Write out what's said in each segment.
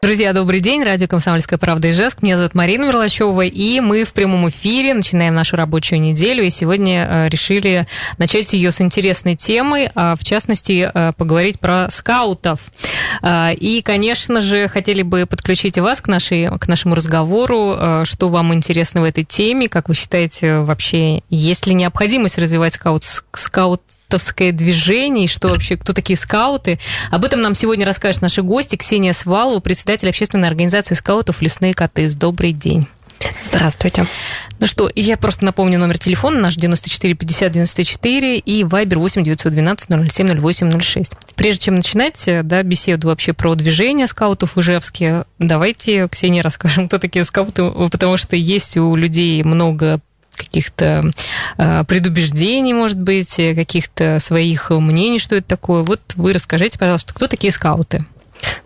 Друзья, добрый день. Радио «Комсомольская правда» Ижевск. Меня зовут Марина Мерлачева, и мы в прямом эфире начинаем нашу рабочую неделю. И сегодня э, решили начать ее с интересной темы, а в частности, э, поговорить про скаутов. Э, и, конечно же, хотели бы подключить вас к, нашей, к нашему разговору. Что вам интересно в этой теме? Как вы считаете, вообще, есть ли необходимость развивать скаут, скаут скаутовское движение, и что вообще, кто такие скауты. Об этом нам сегодня расскажут наши гости. Ксения Свалова, председатель общественной организации скаутов «Лесные коты». Добрый день. Здравствуйте. Ну что, я просто напомню номер телефона наш 94 50 94 и Вайбер 8 912 007 08 06. Прежде чем начинать да, беседу вообще про движение скаутов в Ижевске, давайте, Ксения, расскажем, кто такие скауты, потому что есть у людей много каких-то э, предубеждений, может быть, каких-то своих мнений, что это такое. Вот вы расскажите, пожалуйста, кто такие скауты?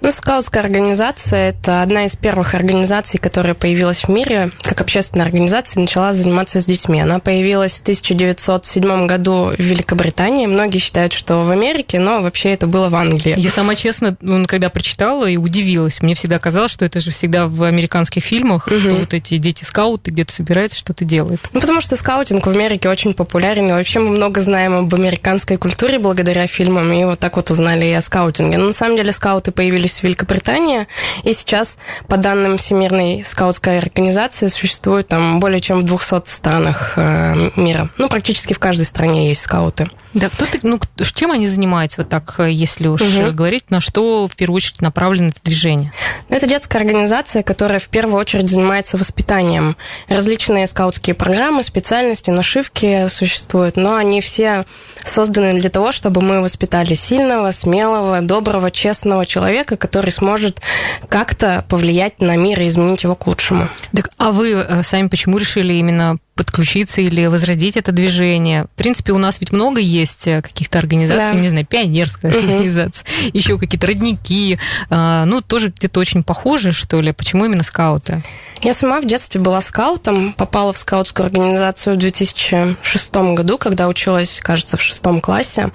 Ну, скаутская организация – это одна из первых организаций, которая появилась в мире как общественная организация начала заниматься с детьми. Она появилась в 1907 году в Великобритании. Многие считают, что в Америке, но вообще это было в Англии. Я сама честно, ну, когда прочитала и удивилась. Мне всегда казалось, что это же всегда в американских фильмах, угу. что вот эти дети-скауты где-то собираются, что-то делают. Ну, потому что скаутинг в Америке очень популярен, и вообще мы много знаем об американской культуре благодаря фильмам, и вот так вот узнали и о скаутинге. Но на самом деле скауты появились в Великобритании, и сейчас, по данным Всемирной скаутской организации, существует там более чем в 200 странах э, мира. Ну, практически в каждой стране есть скауты. Да, кто ты, ну, чем они занимаются, вот так, э, если уж угу. говорить, на что в первую очередь направлено это движение? Ну, это детская организация, которая в первую очередь занимается воспитанием. Различные скаутские программы, специальности, нашивки существуют, но они все созданы для того, чтобы мы воспитали сильного, смелого, доброго, честного человека, который сможет как-то повлиять на мир и изменить его к лучшему. Так, а вы э, сами почему решили именно подключиться или возродить это движение. В принципе, у нас ведь много есть э, каких-то организаций, да. не знаю, пионерская угу. организация, еще какие-то родники. А, ну, тоже где-то очень похожи, что ли. Почему именно скауты? Я сама в детстве была скаутом, попала в скаутскую организацию в 2006 году, когда училась, кажется, в шестом классе.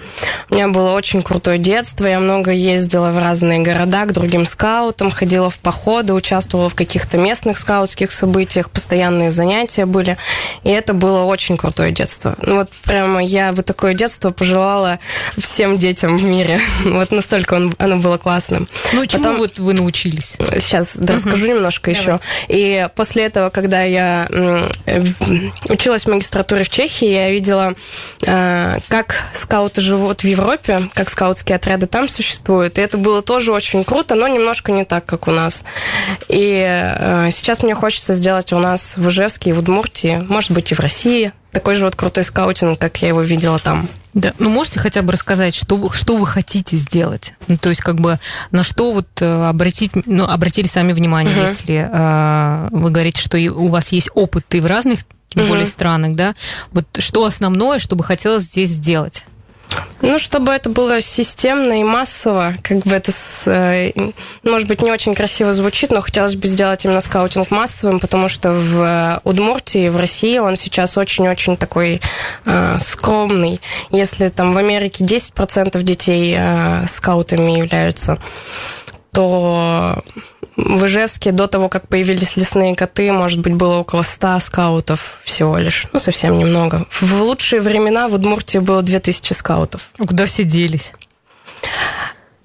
У меня было очень крутое детство, я много ездила в разные города к другим скаутам, ходила в походы, участвовала в каких-то местных скаутских событиях, постоянные занятия были, и это было очень крутое детство. Ну вот прямо я бы такое детство пожелала всем детям в мире. Вот настолько он, оно было классным. Ну, чему Потом... вот вы научились? Сейчас да, угу. расскажу немножко Давай. еще. И после этого, когда я училась в магистратуре в Чехии, я видела, э, как скауты живут в Европе, как скаутские отряды там существуют. И это было тоже очень круто, но немножко не так, как у нас. И э, сейчас мне хочется сделать у нас в Ижевске и в Удмуртии, может быть, и в России, такой же вот крутой скаутинг, как я его видела там. Да, ну можете хотя бы рассказать, что, что вы хотите сделать? Ну, то есть, как бы на что вот э, обратить, ну, обратили сами внимание, uh-huh. если э, вы говорите, что у вас есть опыт и в разных, тем uh-huh. более, странах, да? Вот что основное, что бы хотелось здесь сделать? Ну, чтобы это было системно и массово, как бы это, э, может быть, не очень красиво звучит, но хотелось бы сделать именно скаутинг массовым, потому что в э, Удмуртии, в России он сейчас очень-очень такой э, скромный. Если там в Америке 10% детей э, скаутами являются, то в Ижевске до того, как появились лесные коты, может быть, было около 100 скаутов всего лишь. Ну, совсем немного. В лучшие времена в Удмуртии было 2000 скаутов. Куда все делись?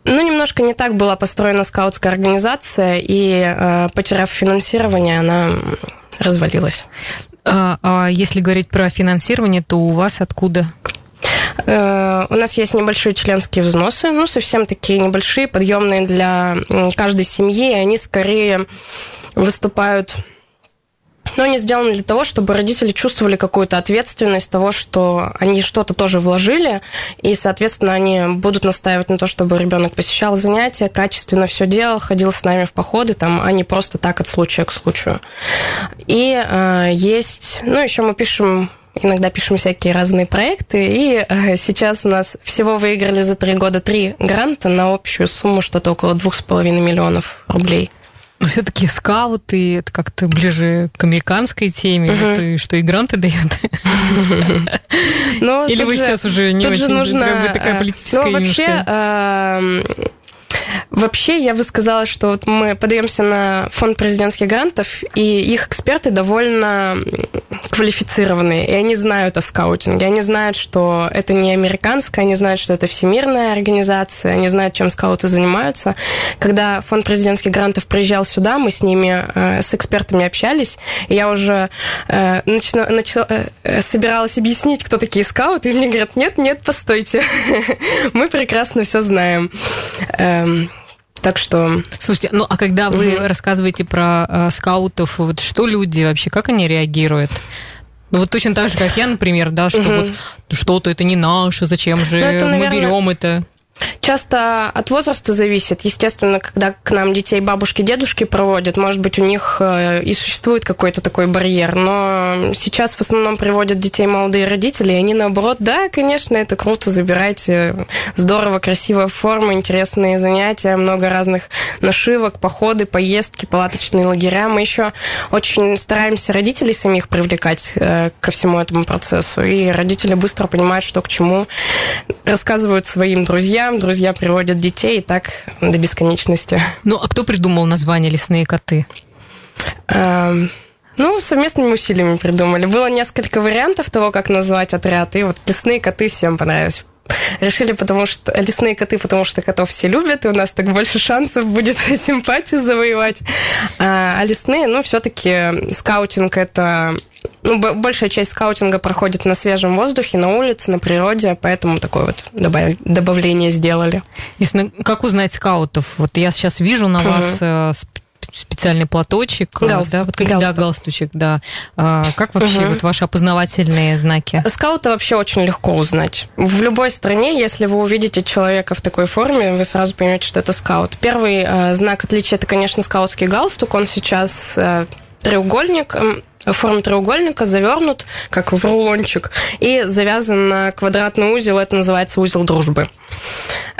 Ну, немножко не так была построена скаутская организация, и, э, потеряв финансирование, она развалилась. А, а если говорить про финансирование, то у вас откуда у нас есть небольшие членские взносы, ну, совсем такие небольшие, подъемные для каждой семьи, и они скорее выступают но они сделаны для того, чтобы родители чувствовали какую-то ответственность того, что они что-то тоже вложили, и, соответственно, они будут настаивать на то, чтобы ребенок посещал занятия, качественно все делал, ходил с нами в походы, там, а не просто так от случая к случаю. И э, есть, ну, еще мы пишем иногда пишем всякие разные проекты, и э, сейчас у нас всего выиграли за три года три гранта на общую сумму что-то около двух с половиной миллионов рублей. Но все-таки скауты это как-то ближе к американской теме, вот, и что и гранты дают. Ну, Или вы сейчас уже не очень такая э, политическая Ну, вообще, Вообще, я бы сказала, что вот мы подаемся на фонд президентских грантов, и их эксперты довольно квалифицированные, и они знают о скаутинге, они знают, что это не американская, они знают, что это всемирная организация, они знают, чем скауты занимаются. Когда фонд президентских грантов приезжал сюда, мы с ними, э, с экспертами общались, и я уже э, начала, начала, э, собиралась объяснить, кто такие скауты, и мне говорят, нет, нет, постойте, мы прекрасно все знаем. Эм, так что... Слушайте, ну а когда вы угу. рассказываете про э, скаутов, вот что люди вообще, как они реагируют? Ну вот точно так же, как я, например, да, что угу. вот что-то это не наше, зачем же ну, это, наверное, мы берем это? Часто от возраста зависит. Естественно, когда к нам детей бабушки, дедушки проводят, может быть, у них э, и существует какой-то такой барьер. Но сейчас в основном приводят детей молодые родители, и они наоборот, да, конечно, это круто, забирайте. Здорово, красивая форма, интересные занятия, много разных нашивок, походы, поездки, палаточные лагеря. Мы еще очень стараемся родителей самих привлекать э, ко всему этому процессу. И родители быстро понимают, что к чему, рассказывают своим друзьям, друзьям, друзья приводят детей, и так до бесконечности. Ну, а кто придумал название «Лесные коты»? Эм... Ну, совместными усилиями придумали. Было несколько вариантов того, как назвать отряд, и вот лесные коты всем понравились. Решили, потому что лесные коты, потому что котов все любят, и у нас так больше шансов будет симпатию завоевать. А, а лесные, ну, все-таки скаутинг это ну, большая часть скаутинга проходит на свежем воздухе, на улице, на природе, поэтому такое вот добавление сделали. Если, как узнать скаутов? Вот я сейчас вижу на вас uh специальный платочек, галстук, да, вот как, галстук. да, галстучек, да. А, как вообще угу. вот ваши опознавательные знаки? Скаута вообще очень легко узнать. В любой стране, если вы увидите человека в такой форме, вы сразу поймете, что это скаут. Первый э, знак отличия это, конечно, скаутский галстук. Он сейчас э, треугольник, в форме треугольника завернут, как в рулончик, и завязан на квадратный узел, это называется узел дружбы.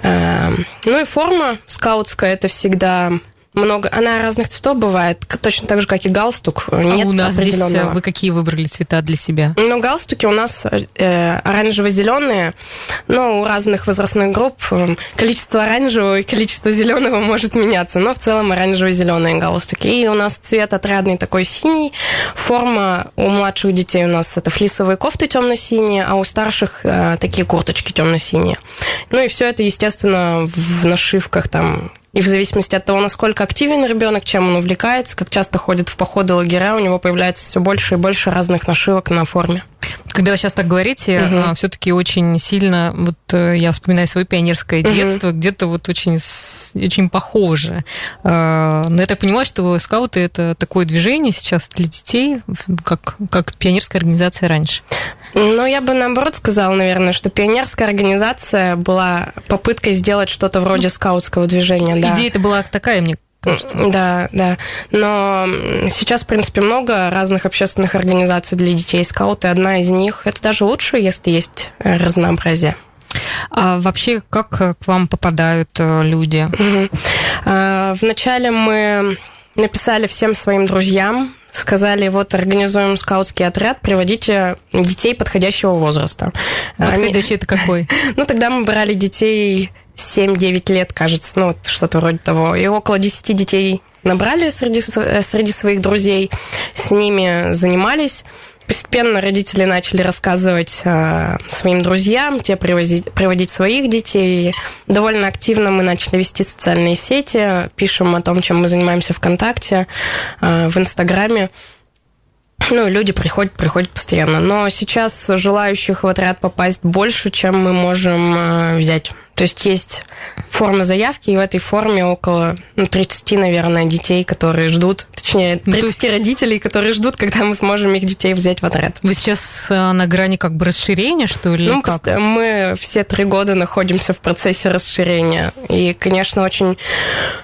Эм, ну и форма скаутская, это всегда много. Она разных цветов бывает, точно так же, как и галстук. А Нет у нас здесь э, вы какие выбрали цвета для себя? Ну, галстуки у нас э, оранжево-зеленые, но у разных возрастных групп э, количество оранжевого и количество зеленого может меняться, но в целом оранжево-зеленые галстуки. И у нас цвет отрядный такой синий. Форма у младших детей у нас это флисовые кофты темно-синие, а у старших э, такие курточки темно-синие. Ну и все это, естественно, в нашивках там и в зависимости от того, насколько активен ребенок, чем он увлекается, как часто ходит в походы лагеря, у него появляется все больше и больше разных нашивок на форме. Когда вы сейчас так говорите, угу. А, все-таки очень сильно, вот э, я вспоминаю свое пионерское угу. детство, где-то вот очень, очень похоже. А, но я так понимаю, что скауты это такое движение сейчас для детей, как, как пионерская организация раньше. Ну, я бы наоборот сказала, наверное, что пионерская организация была попыткой сделать что-то вроде скаутского движения. Да. Идея это была такая, мне кажется. Да, да. Но сейчас, в принципе, много разных общественных организаций для детей. Скауты одна из них. Это даже лучше, если есть разнообразие. А вообще, как к вам попадают э, люди? Угу. Вначале мы написали всем своим друзьям, сказали, вот организуем скаутский отряд, приводите детей подходящего возраста. Подходящий Они... это какой? Ну, тогда мы брали детей 7-9 лет, кажется, ну, вот что-то вроде того. И около 10 детей набрали среди, среди своих друзей, с ними занимались. Постепенно родители начали рассказывать э, своим друзьям, те привозить, приводить своих детей. Довольно активно мы начали вести социальные сети, пишем о том, чем мы занимаемся ВКонтакте, э, в Инстаграме. Ну, люди приходят, приходят постоянно. Но сейчас желающих в отряд попасть больше, чем мы можем э, взять. То есть есть форма заявки, и в этой форме около ну, 30, наверное, детей, которые ждут, точнее, 30 ну, есть... родителей, которые ждут, когда мы сможем их детей взять в отряд. Вы сейчас э, на грани как бы расширения, что ли? Ну, как? мы все три года находимся в процессе расширения. И, конечно, очень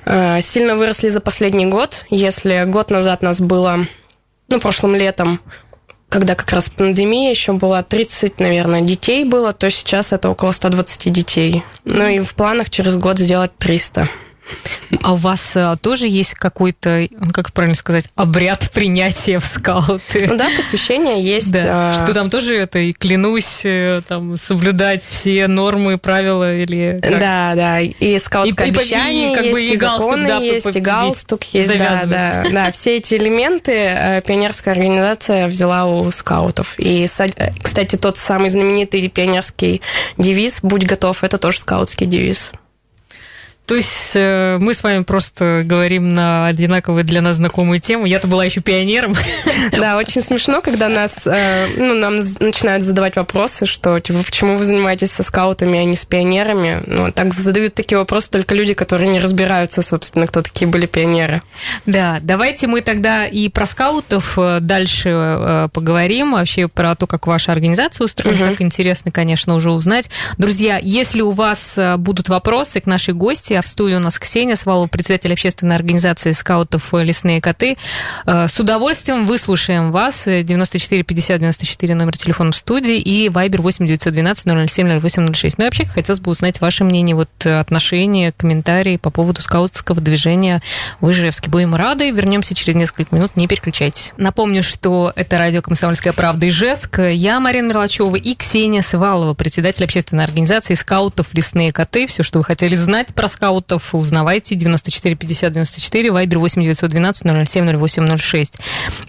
э, сильно выросли за последний год. Если год назад нас было ну, прошлым летом, когда как раз пандемия еще была, 30, наверное, детей было, то сейчас это около 120 детей. Ну и в планах через год сделать 300. А у вас а, тоже есть какой-то, как правильно сказать, обряд принятия в скауты? Ну да, посвящение есть. Да. А... Что там тоже это, и клянусь э, там соблюдать все нормы, правила или как? Да, да, и скаутское и, обещание и, как есть, бы, и, и законы да, есть, и галстук есть, да, да, да. Все эти элементы э, пионерская организация взяла у скаутов. И, э, кстати, тот самый знаменитый пионерский девиз «Будь готов» — это тоже скаутский девиз. То есть э, мы с вами просто говорим на одинаковые для нас знакомые темы. Я-то была еще пионером. Да, очень смешно, когда нас, э, ну, нам начинают задавать вопросы, что, типа, почему вы занимаетесь со скаутами, а не с пионерами? Ну, так задают такие вопросы только люди, которые не разбираются, собственно, кто такие были пионеры. Да, давайте мы тогда и про скаутов э, дальше поговорим, вообще про то, как ваша организация устроена. Угу. Так интересно, конечно, уже узнать. Друзья, если у вас будут вопросы к нашей гости, в студии у нас Ксения Свалова, председатель общественной организации скаутов «Лесные коты». Э, с удовольствием выслушаем вас. 94 50 94 номер телефона в студии и Viber 8 912 007 0806. Ну и вообще хотелось бы узнать ваше мнение, вот отношения, комментарии по поводу скаутского движения в Ижевске. Будем рады. Вернемся через несколько минут. Не переключайтесь. Напомню, что это радио «Комсомольская правда» Ижевск. Я, Марина Мерлачева и Ксения Свалова, председатель общественной организации скаутов «Лесные коты». Все, что вы хотели знать про скаутов скаутов. Узнавайте 94 50 94, вайбер 8 912 007 08 06.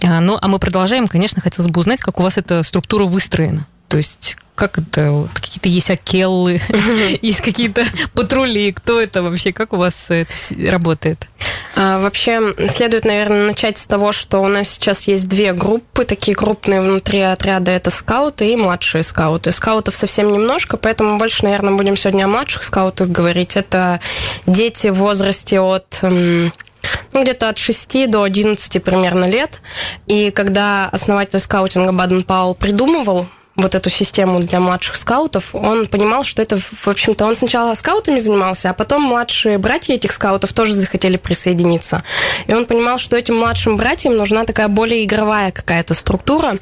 Ну, а мы продолжаем. Конечно, хотелось бы узнать, как у вас эта структура выстроена. То есть как это, какие-то есть акеллы, есть какие-то патрули, кто это вообще, как у вас это работает? А, вообще, следует, наверное, начать с того, что у нас сейчас есть две группы, такие крупные внутри отряда, это скауты и младшие скауты. Скаутов совсем немножко, поэтому больше, наверное, будем сегодня о младших скаутах говорить. Это дети в возрасте от ну, где-то от 6 до 11 примерно лет. И когда основатель скаутинга Баден Паул придумывал вот эту систему для младших скаутов, он понимал, что это, в общем-то, он сначала скаутами занимался, а потом младшие братья этих скаутов тоже захотели присоединиться. И он понимал, что этим младшим братьям нужна такая более игровая какая-то структура.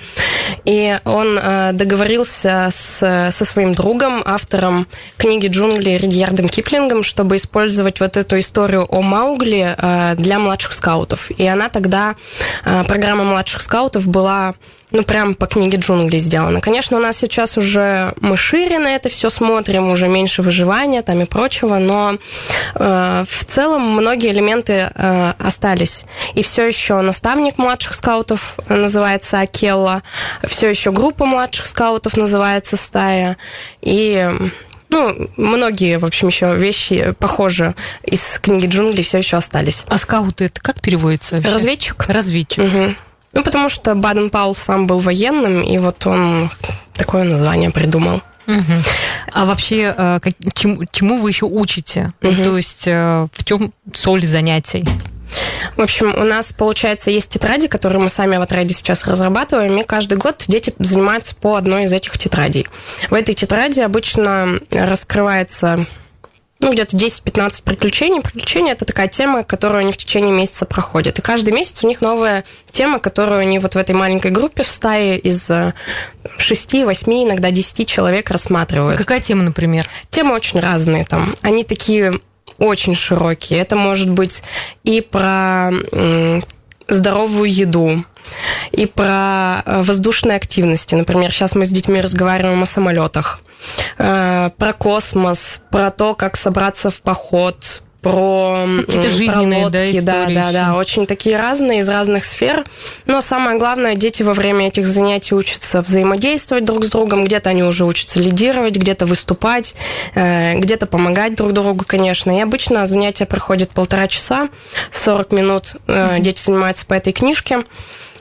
И он э, договорился с, со своим другом, автором книги «Джунгли» Ридьярдом Киплингом, чтобы использовать вот эту историю о Маугли э, для младших скаутов. И она тогда, э, программа младших скаутов была ну, прям по книге джунглей сделано. Конечно, у нас сейчас уже мы шире на это все смотрим, уже меньше выживания там и прочего, но э, в целом многие элементы э, остались. И все еще наставник младших скаутов называется Акелла, все еще группа младших скаутов называется Стая, и ну, многие, в общем, еще вещи похожи из книги джунглей все еще остались. А скауты это как переводится? Вообще? Разведчик. Разведчик. Угу. Ну, потому что Баден Паул сам был военным, и вот он такое название придумал. Угу. А вообще, э, чему, чему вы еще учите? Угу. То есть, э, в чем соль занятий? В общем, у нас, получается, есть тетради, которые мы сами в отряде сейчас разрабатываем, и каждый год дети занимаются по одной из этих тетрадей. В этой тетради обычно раскрывается ну, где-то 10-15 приключений. Приключения – это такая тема, которую они в течение месяца проходят. И каждый месяц у них новая тема, которую они вот в этой маленькой группе в стае из 6, 8, иногда 10 человек рассматривают. Какая тема, например? Темы очень разные там. Они такие очень широкие. Это может быть и про здоровую еду, и про э, воздушные активности. Например, сейчас мы с детьми разговариваем о самолетах, э, про космос, про то, как собраться в поход, про какие-то жизненные про лодки, да, да, да, да, очень такие разные из разных сфер. Но самое главное, дети во время этих занятий учатся взаимодействовать друг с другом, где-то они уже учатся лидировать, где-то выступать, э, где-то помогать друг другу, конечно. И обычно занятия проходят полтора часа, 40 минут. Mm-hmm. Дети занимаются по этой книжке.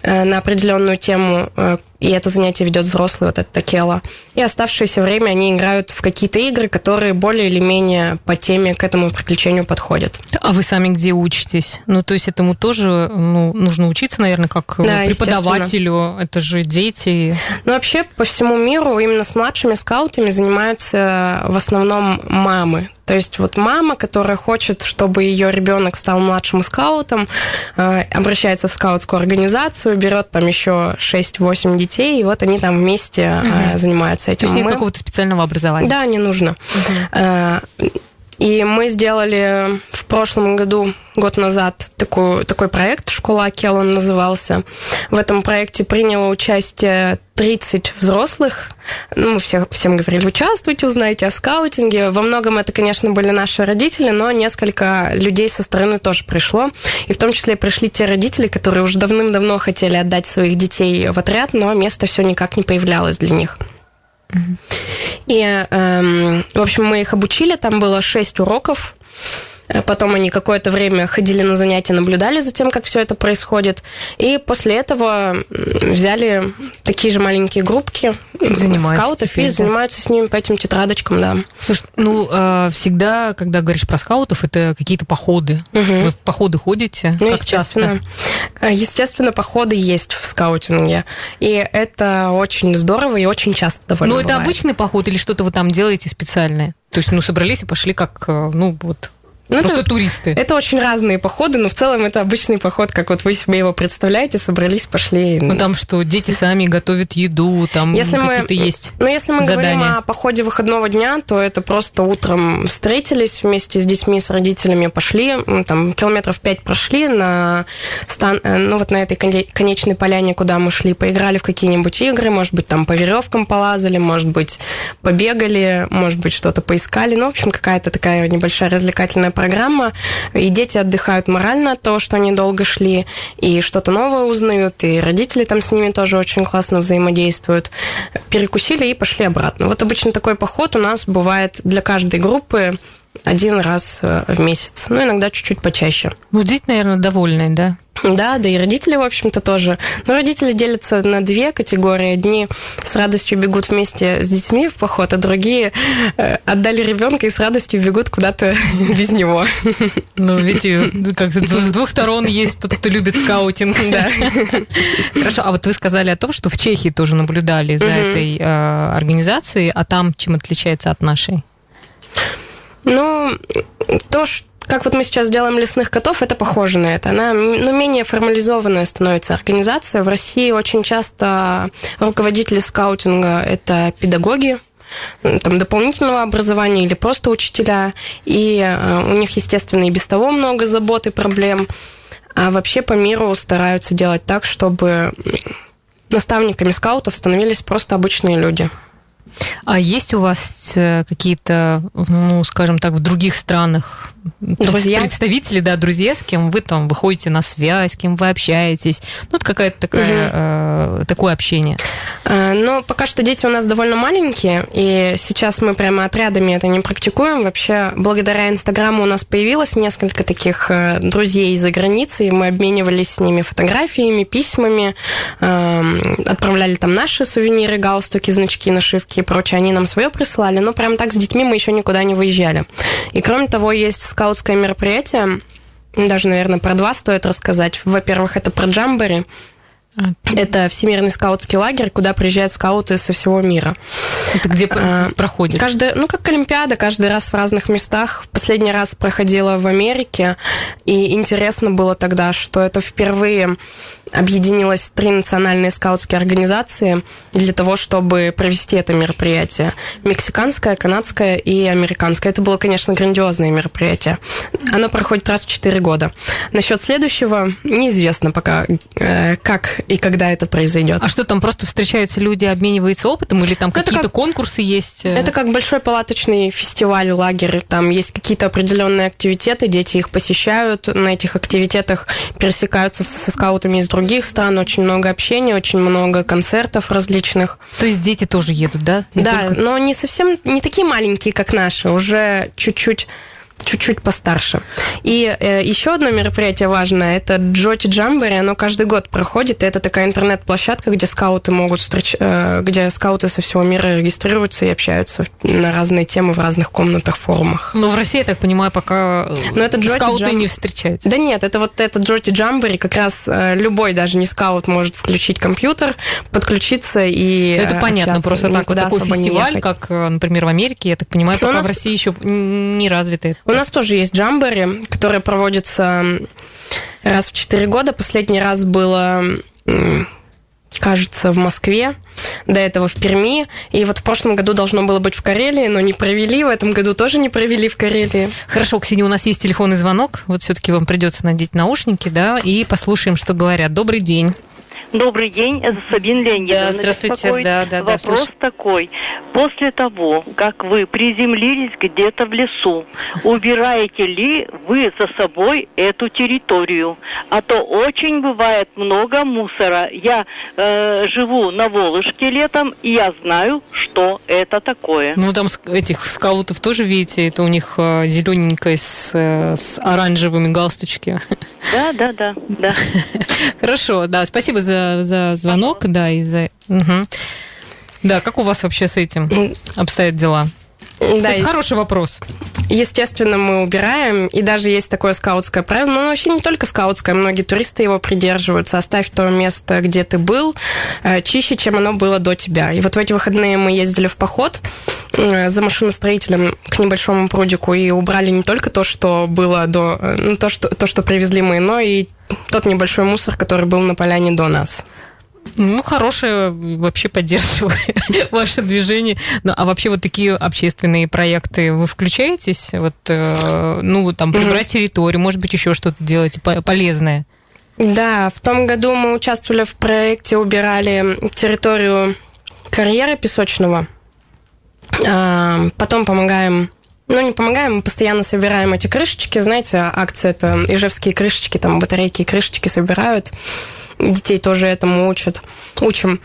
Э, на определенную тему, э, и это занятие ведет взрослый, вот это Такела. И оставшееся время они играют в какие-то игры, которые более или менее по теме к этому приключению подходят. А вы сами где учитесь? Ну, то есть этому тоже ну, нужно учиться, наверное, как да, преподавателю. Это же дети. Ну, вообще, по всему миру именно с младшими скаутами занимаются в основном мамы. То есть вот мама, которая хочет, чтобы ее ребенок стал младшим скаутом, э, обращается в скаутскую организацию, берет там еще 6-8 детей, и вот они там вместе угу. занимаются этим. То есть нет Мы... какого-то специального образования? Да, не нужно. Угу. И мы сделали в прошлом году, год назад, такой, такой проект «Школа Акел» он назывался. В этом проекте приняло участие 30 взрослых. Ну, мы все, всем говорили, участвуйте, узнаете о скаутинге. Во многом это, конечно, были наши родители, но несколько людей со стороны тоже пришло. И в том числе пришли те родители, которые уже давным-давно хотели отдать своих детей в отряд, но место все никак не появлялось для них. И, эм, в общем, мы их обучили, там было шесть уроков. Э, потом они какое-то время ходили на занятия, наблюдали за тем, как все это происходит. И после этого взяли такие же маленькие группки скаутов теперь, и да. занимаются с ними по этим тетрадочкам, да. Слушай, ну, э, всегда, когда говоришь про скаутов, это какие-то походы. Угу. Вы в походы ходите? Ну, естественно. Часто? Э, естественно, походы есть в скаутинге. И это очень здорово и очень часто довольно Ну, это обычный поход или что-то вы там делаете специальное? То есть, ну, собрались и пошли как, ну, вот, ну, Просто это, туристы. Это очень разные походы, но в целом это обычный поход, как вот вы себе его представляете, собрались, пошли. Ну там что, дети сами готовят еду, там если какие-то мы, есть Ну если мы задания. говорим о походе выходного дня, то это просто утром встретились вместе с детьми, с родителями, пошли, там километров пять прошли на стан, э, ну вот на этой конечной поляне, куда мы шли, поиграли в какие-нибудь игры, может быть там по веревкам полазали, может быть побегали, может быть что-то поискали, ну в общем какая-то такая небольшая развлекательная программа, и дети отдыхают морально от того, что они долго шли, и что-то новое узнают, и родители там с ними тоже очень классно взаимодействуют. Перекусили и пошли обратно. Вот обычно такой поход у нас бывает для каждой группы один раз э, в месяц, ну, иногда чуть-чуть почаще. Ну, дети, наверное, довольные, да? Да, да и родители, в общем-то, тоже. Но родители делятся на две категории. Одни с радостью бегут вместе с детьми в поход, а другие э, отдали ребенка и с радостью бегут куда-то без него. Ну, видите, как с двух сторон есть тот, кто любит скаутинг. Да. Хорошо, а вот вы сказали о том, что в Чехии тоже наблюдали за этой э, организацией, а там чем отличается от нашей? Ну, то, что как вот мы сейчас делаем лесных котов, это похоже на это. Она ну, менее формализованная становится организация. В России очень часто руководители скаутинга – это педагоги, там, дополнительного образования или просто учителя. И э, у них, естественно, и без того много забот и проблем. А вообще по миру стараются делать так, чтобы наставниками скаутов становились просто обычные люди. А есть у вас э, какие-то, ну, скажем так, в других странах друзья? представители, да, друзья, с кем вы там выходите на связь, с кем вы общаетесь? Ну, это какая-то такая, угу. э, такое общение. Э, ну, пока что дети у нас довольно маленькие, и сейчас мы прямо отрядами это не практикуем. Вообще, благодаря Инстаграму у нас появилось несколько таких э, друзей из-за границы, и мы обменивались с ними фотографиями, письмами, э, отправляли там наши сувениры, галстуки, значки, нашивки прочее. Они нам свое присылали, но прям так с детьми мы еще никуда не выезжали. И кроме того, есть скаутское мероприятие, даже, наверное, про два стоит рассказать. Во-первых, это про джамбери. Это Всемирный скаутский лагерь, куда приезжают скауты со всего мира. Это где а, проходит? Каждый, ну, как Олимпиада, каждый раз в разных местах. Последний раз проходила в Америке, и интересно было тогда, что это впервые объединилось три национальные скаутские организации для того, чтобы провести это мероприятие. Мексиканское, канадское и американское. Это было, конечно, грандиозное мероприятие. Оно проходит раз в четыре года. Насчет следующего неизвестно пока, э, как и когда это произойдет. А что там, просто встречаются люди, обмениваются опытом, или там какие-то как, конкурсы есть? Это как большой палаточный фестиваль, лагерь. Там есть какие-то определенные активитеты, дети их посещают. На этих активитетах пересекаются со скаутами из других стран, очень много общения, очень много концертов различных. То есть дети тоже едут, да? Не да, только... но не совсем, не такие маленькие, как наши, уже чуть-чуть чуть-чуть постарше. И э, еще одно мероприятие важное, это Джоти Джамбери, оно каждый год проходит, и это такая интернет-площадка, где скауты могут встреч... э, где скауты со всего мира регистрируются и общаются на разные темы в разных комнатах, форумах. Но в России, я так понимаю, пока Но это Джоти скауты Джам... не встречаются. Да нет, это вот это Джоти Джамбери, как раз э, любой, даже не скаут, может включить компьютер, подключиться и Это понятно, просто так, вот такой фестиваль, как, э, например, в Америке, я так понимаю, пока нас... в России еще не развитый. У нас тоже есть джамбери, которые проводятся раз в четыре года. Последний раз было кажется, в Москве, до этого в Перми. И вот в прошлом году должно было быть в Карелии, но не провели. В этом году тоже не провели в Карелии. Хорошо, Ксения, у нас есть телефонный звонок. Вот все-таки вам придется надеть наушники, да, и послушаем, что говорят. Добрый день. Добрый день, это Сабин Леонидовна. Да, здравствуйте, да, да, Вопрос да, слышу. такой. После того, как вы приземлились где-то в лесу, убираете ли вы за собой эту территорию? А то очень бывает много мусора. Я э, живу на Волжке летом, и я знаю, что это такое. Ну, там этих скаутов тоже, видите, это у них э, зелененькое с, э, с оранжевыми галстучки. Да, да, да, да. Хорошо, да, спасибо за, за звонок, да, и за... Мгм. Да, как у вас вообще с этим обстоят дела? Да, Это хороший вопрос. естественно, мы убираем, и даже есть такое скаутское правило, но вообще не только скаутское, многие туристы его придерживаются. Оставь то место, где ты был, э, чище, чем оно было до тебя. И вот в эти выходные мы ездили в поход э, за машиностроителем к небольшому прудику и убрали не только то, что было до... э, Ну, то, что, то, что привезли мы, но и тот небольшой мусор, который был на поляне до нас. Ну, хорошее, вообще поддерживаю ваше движение. Ну, а вообще вот такие общественные проекты вы включаетесь? Вот, э, ну, там, прибрать территорию, может быть, еще что-то делаете по- полезное? Да, в том году мы участвовали в проекте, убирали территорию карьера песочного. А, Потом помогаем, ну не помогаем, мы постоянно собираем эти крышечки. Знаете, акция это ижевские крышечки, там батарейки и крышечки собирают. Детей тоже этому учат. Учим.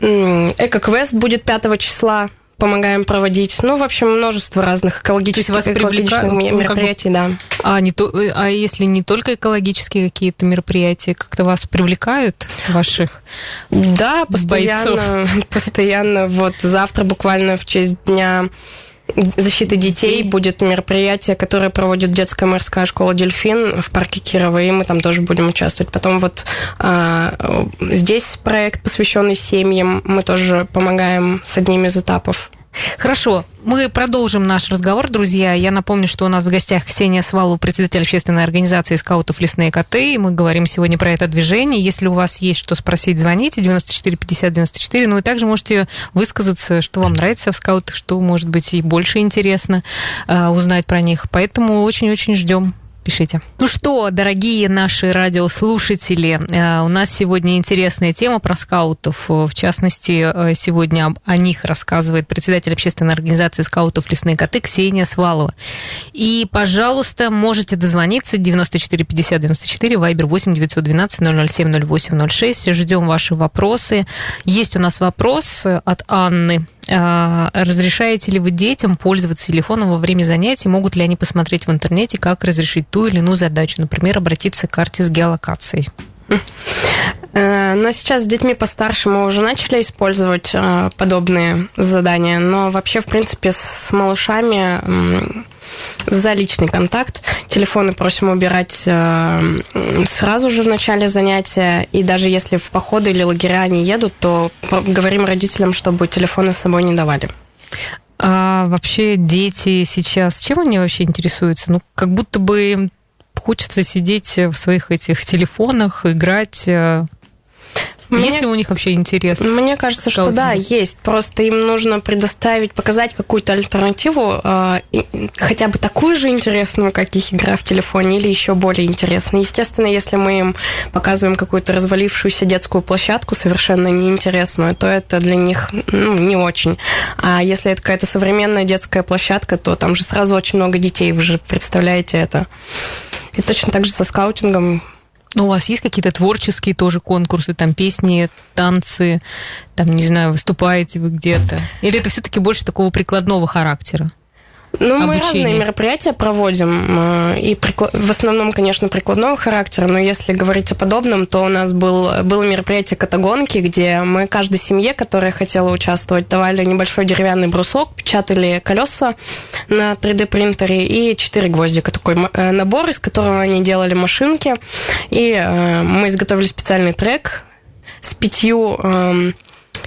Эко-квест будет 5 числа. Помогаем проводить. Ну, в общем, множество разных экологических, вас экологичных привлекают, ме- ну, как бы- мероприятий, да. А, не то, э, а если не только экологические какие-то мероприятия, как-то вас привлекают ваших? Да, постоянно, постоянно. Вот завтра буквально в честь дня защиты детей будет мероприятие, которое проводит детская морская школа «Дельфин» в парке Кирова, и мы там тоже будем участвовать. Потом вот а, здесь проект, посвященный семьям, мы тоже помогаем с одним из этапов. Хорошо, мы продолжим наш разговор, друзья. Я напомню, что у нас в гостях Ксения Свалу, председатель общественной организации скаутов «Лесные коты». И мы говорим сегодня про это движение. Если у вас есть что спросить, звоните 94 50 94. Ну и также можете высказаться, что вам нравится в скаутах, что, может быть, и больше интересно э, узнать про них. Поэтому очень-очень ждем. Пишите. Ну что, дорогие наши радиослушатели, э, у нас сегодня интересная тема про скаутов. В частности, э, сегодня о них рассказывает председатель общественной организации скаутов «Лесные коты» Ксения Свалова. И, пожалуйста, можете дозвониться 94 50 94, вайбер 8 912 007 08 06. Ждем ваши вопросы. Есть у нас вопрос от Анны. А, Разрешаете ли вы детям пользоваться телефоном во время занятий? Могут ли они посмотреть в интернете, как разрешить ту или иную задачу? Например, обратиться к карте с геолокацией. Э, Но сейчас с детьми постарше мы уже начали использовать э, подобные задания, но вообще, в принципе, с малышами за личный контакт телефоны просим убирать э, сразу же в начале занятия, и даже если в походы или лагеря они едут, то говорим родителям, чтобы телефоны с собой не давали. А вообще дети сейчас чем они вообще интересуются? Ну, как будто бы им хочется сидеть в своих этих телефонах, играть. Мне- Есть ли у них вообще интерес? Мне кажется, что да, есть. Просто им нужно предоставить, показать какую-то альтернативу, э, и- хотя бы такую же интересную, как их игра в телефоне, или еще более интересную. Естественно, если мы им показываем какую-то развалившуюся детскую площадку, совершенно неинтересную, то это для них ну, не очень. А если это какая-то современная детская площадка, то там же сразу очень много детей, вы же представляете это. И точно так же со скаутингом Ну, у вас есть какие-то творческие тоже конкурсы, там песни, танцы, там, не знаю, выступаете вы где-то? Или это все-таки больше такого прикладного характера? Ну, мы обучение? разные мероприятия проводим, э, и в основном, конечно, прикладного характера, но если говорить о подобном, то у нас был, было мероприятие катагонки, где мы каждой семье, которая хотела участвовать, давали небольшой деревянный брусок, печатали колеса на 3D-принтере и 4 гвоздика, такой э, набор, из которого они делали машинки, и э, мы изготовили специальный трек с пятью эм,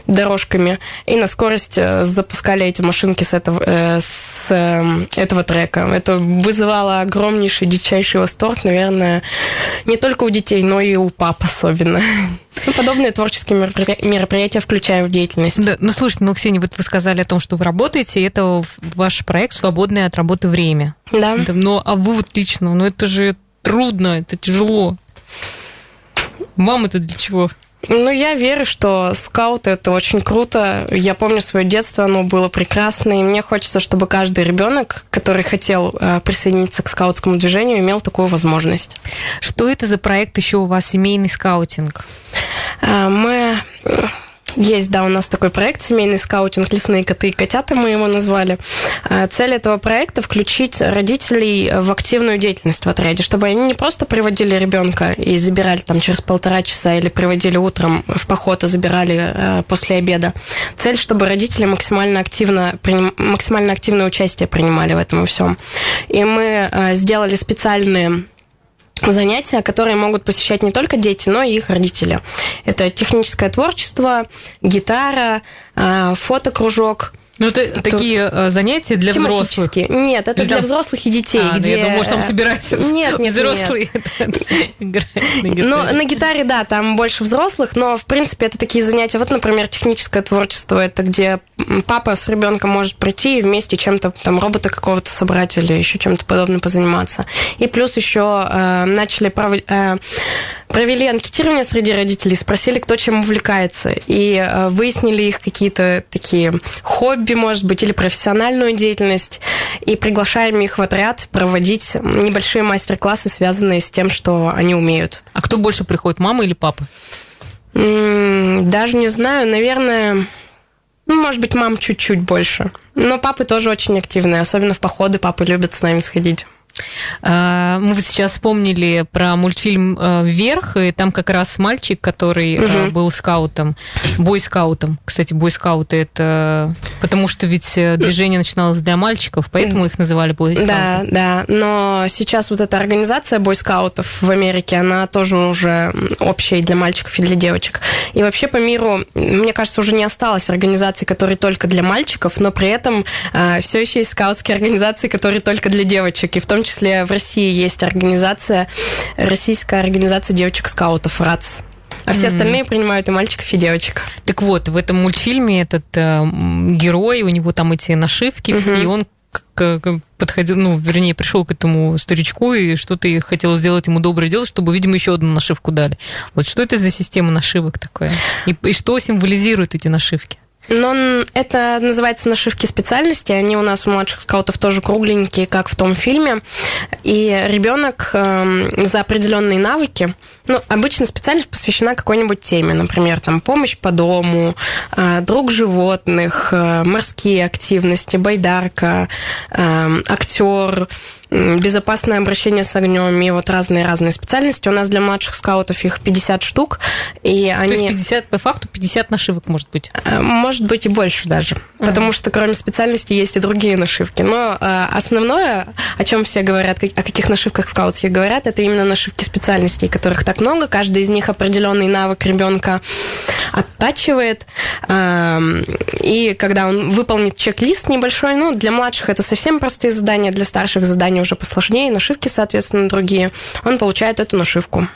дорожками. И на скорость запускали эти машинки с этого с с э, этого трека. Это вызывало огромнейший, дичайший восторг, наверное, не только у детей, но и у пап особенно. Ну, подобные творческие мероприятия включаем в деятельность. Да, ну слушайте, ну, Ксения, вот вы сказали о том, что вы работаете, и это ваш проект «Свободное от работы время». Да. Ну, а вы вот лично, ну это же трудно, это тяжело. Вам это для чего? Ну, я верю, что скауты это очень круто. Я помню свое детство, оно было прекрасно, и мне хочется, чтобы каждый ребенок, который хотел э, присоединиться к скаутскому движению, имел такую возможность. Что это за проект еще у вас семейный скаутинг? Э, мы есть, да, у нас такой проект «Семейный скаутинг. Лесные коты и котята» мы его назвали. А, цель этого проекта – включить родителей в активную деятельность в отряде, чтобы они не просто приводили ребенка и забирали там через полтора часа или приводили утром в поход и забирали э, после обеда. Цель, чтобы родители максимально активно, максимально активное участие принимали в этом всем. И мы э, сделали специальные занятия, которые могут посещать не только дети, но и их родители. Это техническое творчество, гитара, а, фотокружок – ну, это Кто... такие э, занятия для взрослых. Нет, это для там... взрослых и детей. А, где... я думаю, может, там собираются нет, нет, взрослые гитаре. Ну, на гитаре, да, там больше взрослых, но, в принципе, это такие занятия. Вот, например, техническое творчество. Это где папа с ребенком может прийти и вместе чем-то, там, робота какого-то собрать или еще чем-то подобным позаниматься. И плюс еще э, начали проводить... Э, провели анкетирование среди родителей, спросили, кто чем увлекается, и э, выяснили их какие-то такие хобби, может быть, или профессиональную деятельность, и приглашаем их в отряд проводить небольшие мастер-классы, связанные с тем, что они умеют. А кто больше приходит, мама или папа? Даже не знаю, наверное, ну, может быть, мам чуть-чуть больше. Но папы тоже очень активные, особенно в походы папы любят с нами сходить. А, мы сейчас вспомнили про мультфильм э, «Вверх», и там как раз мальчик, который угу. был скаутом, бойскаутом. Кстати, бойскауты это... Потому что ведь э, движение начиналось для мальчиков, поэтому их называли бойскаутами. Да, да. Но сейчас вот эта организация бойскаутов в Америке, она тоже уже общая и для мальчиков, и для девочек. И вообще по миру, мне кажется, уже не осталось организаций, которые только для мальчиков, но при этом э, все еще есть скаутские организации, которые только для девочек. И в том числе в России есть организация, российская организация девочек-скаутов РАЦ. А все остальные принимают и мальчиков, и девочек. Так вот, в этом мультфильме этот э, герой, у него там эти нашивки mm-hmm. все, и он подходил, ну, вернее, пришел к этому старичку и что-то хотел сделать ему доброе дело, чтобы, видимо, еще одну нашивку дали. Вот что это за система нашивок такая? И, и что символизируют эти нашивки? Но это называется нашивки специальности. Они у нас у младших скаутов тоже кругленькие, как в том фильме. И ребенок э, за определенные навыки, ну, обычно специальность посвящена какой-нибудь теме, например, там помощь по дому, э, друг животных, э, морские активности, байдарка, э, актер, безопасное обращение с огнем и вот разные-разные специальности. У нас для младших скаутов их 50 штук. И они... То есть 50, по факту 50 нашивок может быть? Может быть и больше даже. Uh-huh. Потому что кроме специальности есть и другие нашивки. Но основное, о чем все говорят, о каких нашивках скаутских говорят, это именно нашивки специальностей, которых так много. Каждый из них определенный навык ребенка оттачивает. И когда он выполнит чек-лист небольшой, ну, для младших это совсем простые задания, для старших задания уже посложнее, нашивки, соответственно, другие, он получает эту нашивку.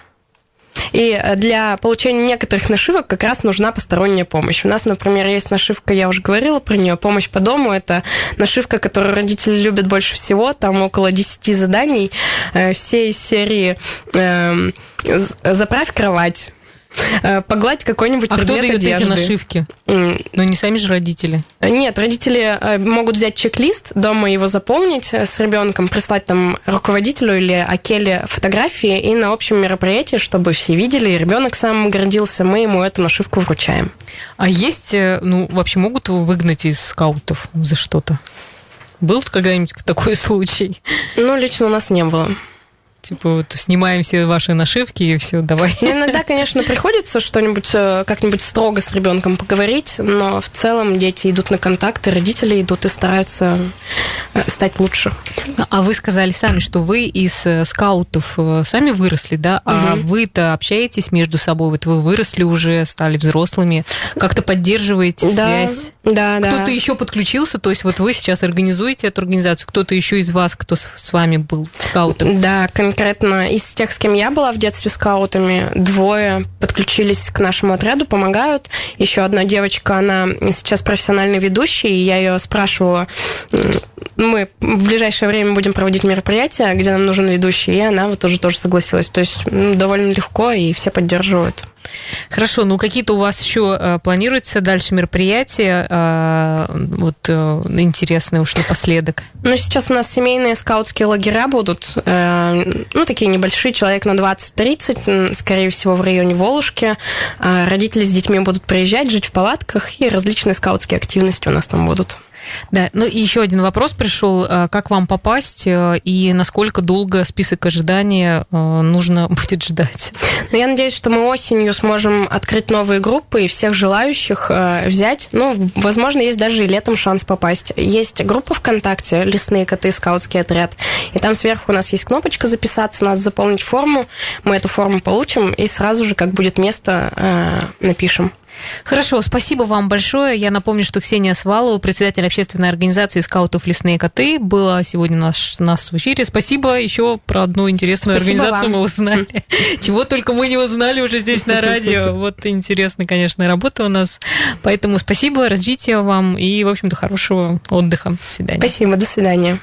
И э, для получения некоторых нашивок как раз нужна посторонняя помощь. У нас, например, есть нашивка, я уже говорила про нее, помощь по дому. Это нашивка, которую родители любят больше всего. Там около 10 заданий. Э, все из серии э, «Заправь кровать», погладь какой-нибудь а предмет кто дает одежды. эти нашивки? Mm. Ну, не сами же родители. Нет, родители э, могут взять чек-лист, дома его заполнить э, с ребенком, прислать там руководителю или Акеле фотографии, и на общем мероприятии, чтобы все видели, и ребенок сам гордился, мы ему эту нашивку вручаем. А есть, ну, вообще могут выгнать из скаутов за что-то? Был когда-нибудь такой случай? Ну, лично у нас не было. Типа вот снимаем все ваши нашивки и все, давай. Иногда, конечно, приходится что-нибудь э, как-нибудь строго с ребенком поговорить, но в целом дети идут на контакты, родители идут и стараются э, стать лучше. А вы сказали сами, что вы из э, скаутов сами выросли, да? А угу. вы-то общаетесь между собой? Вот вы выросли уже, стали взрослыми, как-то поддерживаете да. связь? Да, да. Кто-то еще подключился, то есть вот вы сейчас организуете эту организацию, кто-то еще из вас, кто с вами был в скаутах? Да, конкретно из тех, с кем я была в детстве скаутами, двое подключились к нашему отряду, помогают. Еще одна девочка, она сейчас профессиональный ведущий, и я ее спрашивала, мы в ближайшее время будем проводить мероприятие, где нам нужен ведущий, и она вот тоже тоже согласилась. То есть ну, довольно легко, и все поддерживают. Хорошо, ну какие-то у вас еще э, планируются дальше мероприятия, э, вот э, интересные уж напоследок? Ну, сейчас у нас семейные скаутские лагеря будут, ну, такие небольшие, человек на 20-30, скорее всего, в районе Волжки. Родители с детьми будут приезжать, жить в палатках, и различные скаутские активности у нас там будут. Да, ну и еще один вопрос пришел. Э, как вам попасть э, и насколько долго список ожидания э, нужно будет ждать? Ну, я надеюсь, что мы осенью сможем открыть новые группы и всех желающих взять. Ну, возможно, есть даже и летом шанс попасть. Есть группа ВКонтакте «Лесные коты. Скаутский отряд». И там сверху у нас есть кнопочка «Записаться», нас заполнить форму. Мы эту форму получим и сразу же, как будет место, напишем. Хорошо, спасибо вам большое. Я напомню, что Ксения Свалова, председатель общественной организации скаутов «Лесные коты», была сегодня наш, нас в эфире. Спасибо. Еще про одну интересную спасибо организацию вам. мы узнали. Чего только мы не узнали уже здесь на радио. Вот интересная, конечно, работа у нас. Поэтому спасибо, развития вам и, в общем-то, хорошего отдыха. До свидания. Спасибо, до свидания.